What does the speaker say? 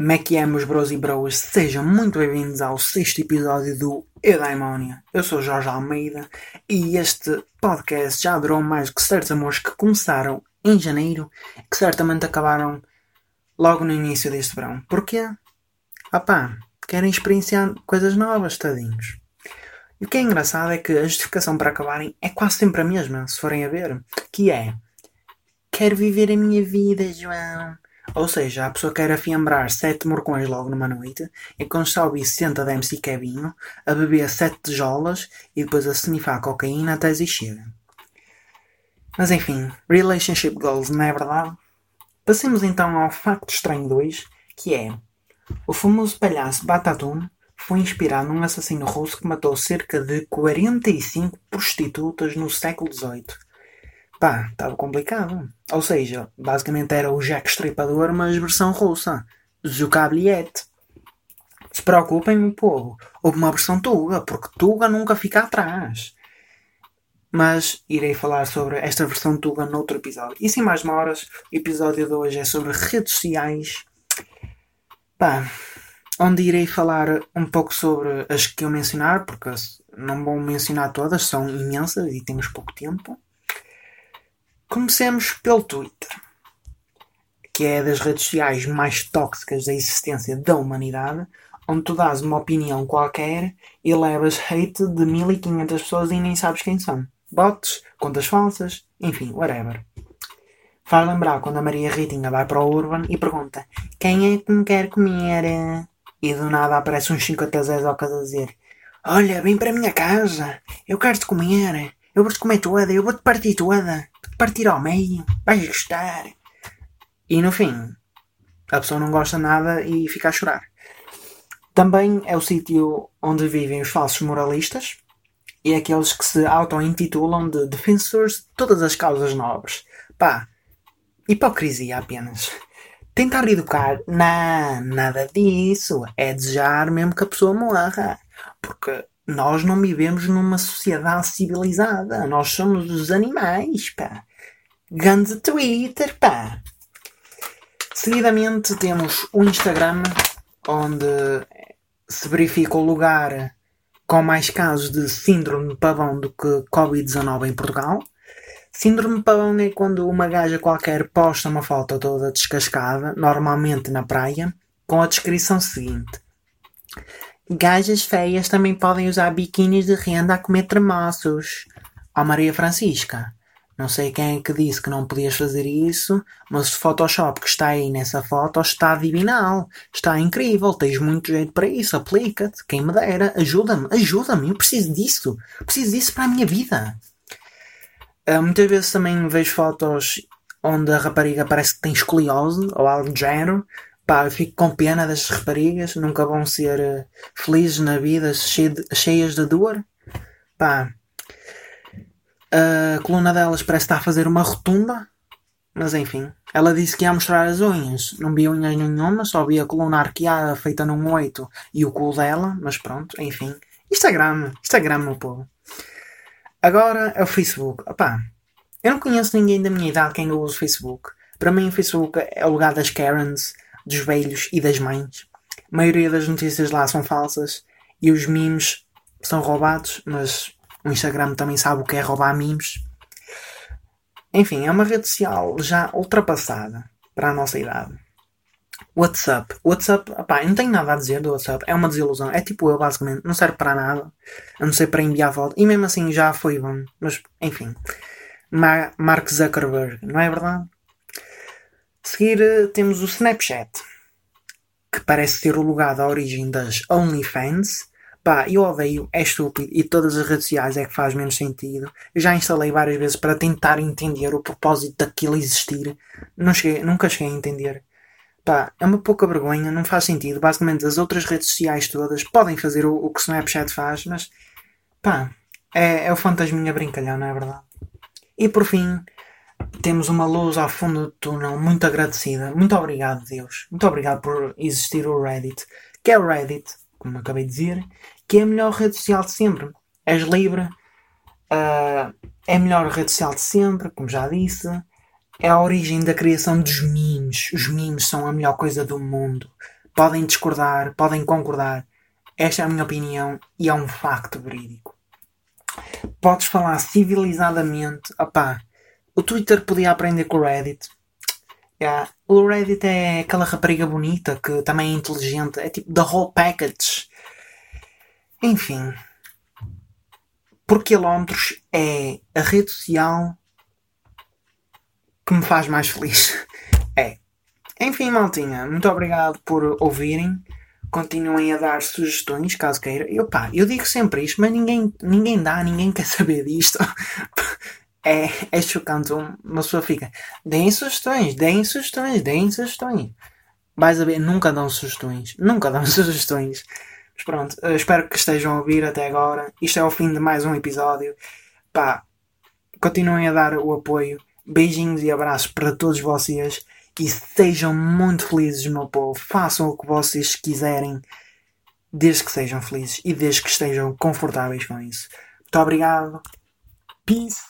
Como é que é, meus bros e broas? Sejam muito bem-vindos ao sexto episódio do Eudaimonia. Eu sou Jorge Almeida e este podcast já durou mais que certos amores que começaram em janeiro que certamente acabaram logo no início deste verão. Porquê? Ah querem experienciar coisas novas, tadinhos. E o que é engraçado é que a justificação para acabarem é quase sempre a mesma, se forem a ver. Que é... Quero viver a minha vida, João. Ou seja, a pessoa quer afiambrar sete morcões logo numa noite, e quando está a ouvir 60 de MC Kebinho, a beber sete tijolas e depois a snifar cocaína até existir. Mas enfim, relationship goals, não é verdade? Passemos então ao facto estranho 2, que é o famoso palhaço Batatum foi inspirado num assassino russo que matou cerca de 45 prostitutas no século XVIII pá, estava complicado. Ou seja, basicamente era o Jack Stripador, mas versão russa. Zucabliet. Se preocupem, meu povo. Houve uma versão Tuga, porque Tuga nunca fica atrás. Mas irei falar sobre esta versão Tuga noutro episódio. E sem mais demoras, o episódio de hoje é sobre redes sociais. Pá, onde irei falar um pouco sobre as que eu mencionar, porque não vou mencionar todas, são imensas e temos pouco tempo. Comecemos pelo Twitter, que é das redes sociais mais tóxicas da existência da humanidade, onde tu dás uma opinião qualquer e levas hate de 1500 pessoas e nem sabes quem são. Bots, contas falsas, enfim, whatever. Faz lembrar quando a Maria Ritinha vai para o Urban e pergunta quem é que me quer comer? E do nada aparece uns 50 Zés ao casa a dizer Olha, vem para a minha casa, eu quero-te comer, eu vou-te comer toda, eu vou-te partir toda partir ao meio, vais gostar. E no fim, a pessoa não gosta nada e fica a chorar. Também é o sítio onde vivem os falsos moralistas e aqueles que se auto-intitulam de defensores de todas as causas nobres. Pá, hipocrisia apenas. Tentar educar, não, nada disso. É desejar mesmo que a pessoa morra. Porque nós não vivemos numa sociedade civilizada. Nós somos os animais, pá. Grande Twitter, pá! Seguidamente temos o Instagram, onde se verifica o lugar com mais casos de síndrome de pavão do que Covid-19 em Portugal. Síndrome de pavão é quando uma gaja qualquer posta uma foto toda descascada, normalmente na praia, com a descrição seguinte: Gajas feias também podem usar biquínis de renda a comer tremoços. Ó Maria Francisca, não sei quem é que disse que não podias fazer isso, mas o Photoshop que está aí nessa foto está divinal, está incrível, tens muito jeito para isso, aplica-te, quem me dera, ajuda-me, ajuda-me, eu preciso disso, preciso disso para a minha vida. Uh, muitas vezes também vejo fotos onde a rapariga parece que tem escoliose ou algo do género. Pá, eu fico com pena das raparigas, nunca vão ser uh, felizes na vida, cheias de dor. Pá, a coluna delas parece estar a fazer uma rotunda. Mas enfim, ela disse que ia mostrar as unhas. Não vi unhas nenhuma, só vi a coluna arqueada feita num oito e o cu dela. Mas pronto, enfim. Instagram, Instagram, meu povo. Agora é o Facebook. Opá, eu não conheço ninguém da minha idade quem usa o Facebook. Para mim, o Facebook é o lugar das Karens, dos velhos e das mães. A maioria das notícias lá são falsas e os memes são roubados, mas o Instagram também sabe o que é roubar memes. Enfim, é uma rede social já ultrapassada para a nossa idade. WhatsApp. WhatsApp, opá, não tenho nada a dizer do WhatsApp. É uma desilusão. É tipo eu, basicamente. Não serve para nada. A não ser para enviar foto. E mesmo assim já foi bom. Mas, enfim. Mark Zuckerberg, não é verdade? Seguir eh, temos o Snapchat. Que parece ser o lugar da origem das OnlyFans. Pá, eu odeio, é estúpido e todas as redes sociais é que faz menos sentido. Eu já instalei várias vezes para tentar entender o propósito daquilo existir. Não cheguei, nunca cheguei a entender. Pá, é uma pouca vergonha, não faz sentido. Basicamente, as outras redes sociais todas podem fazer o, o que o Snapchat faz, mas pá, é, é o fantasminha brincalhão, não é verdade? E por fim, temos uma luz ao fundo do túnel muito agradecida. Muito obrigado, Deus. Muito obrigado por existir o Reddit. Que é o Reddit? Como acabei de dizer, que é a melhor rede social de sempre. És livre, uh, é a melhor rede social de sempre, como já disse. É a origem da criação dos memes. Os memes são a melhor coisa do mundo. Podem discordar, podem concordar. Esta é a minha opinião e é um facto verídico. Podes falar civilizadamente. Opá, o Twitter podia aprender com o Reddit. Yeah. O Reddit é aquela rapariga bonita que também é inteligente. É tipo the whole package. Enfim. Por quilómetros é a rede social que me faz mais feliz. É. Enfim, maltinha, muito obrigado por ouvirem. Continuem a dar sugestões, caso queira. Eu, pá, eu digo sempre isto, mas ninguém, ninguém dá, ninguém quer saber disto. é, é chocante. Uma pessoa fica, deem sugestões, deem sugestões, deem sugestões. Vais a ver, nunca dão sugestões. Nunca dão sugestões. Mas pronto, espero que estejam a ouvir até agora. Isto é o fim de mais um episódio. Pá, continuem a dar o apoio. Beijinhos e abraços para todos vocês. E sejam muito felizes, meu povo. Façam o que vocês quiserem. Desde que sejam felizes e desde que estejam confortáveis com isso. Muito obrigado. Peace.